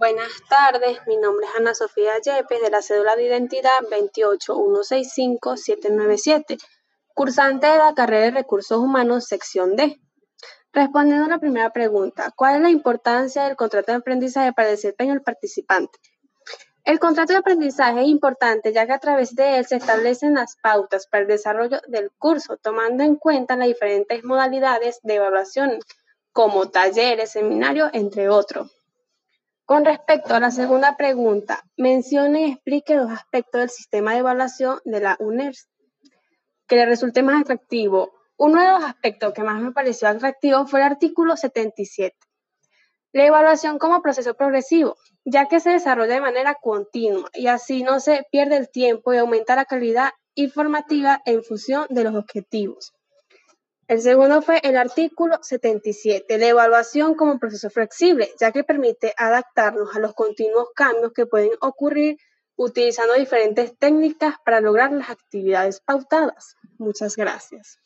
Buenas tardes, mi nombre es Ana Sofía Yepes de la cédula de identidad 28165-797, cursante de la carrera de Recursos Humanos, sección D. Respondiendo a la primera pregunta, ¿cuál es la importancia del contrato de aprendizaje para el desempeño del participante? El contrato de aprendizaje es importante ya que a través de él se establecen las pautas para el desarrollo del curso, tomando en cuenta las diferentes modalidades de evaluación, como talleres, seminarios, entre otros. Con respecto a la segunda pregunta, mencione y explique dos aspectos del sistema de evaluación de la UNERS que le resulte más atractivo. Uno de los aspectos que más me pareció atractivo fue el artículo 77. La evaluación como proceso progresivo, ya que se desarrolla de manera continua y así no se pierde el tiempo y aumenta la calidad informativa en función de los objetivos. El segundo fue el artículo 77, la evaluación como proceso flexible, ya que permite adaptarnos a los continuos cambios que pueden ocurrir utilizando diferentes técnicas para lograr las actividades pautadas. Muchas gracias.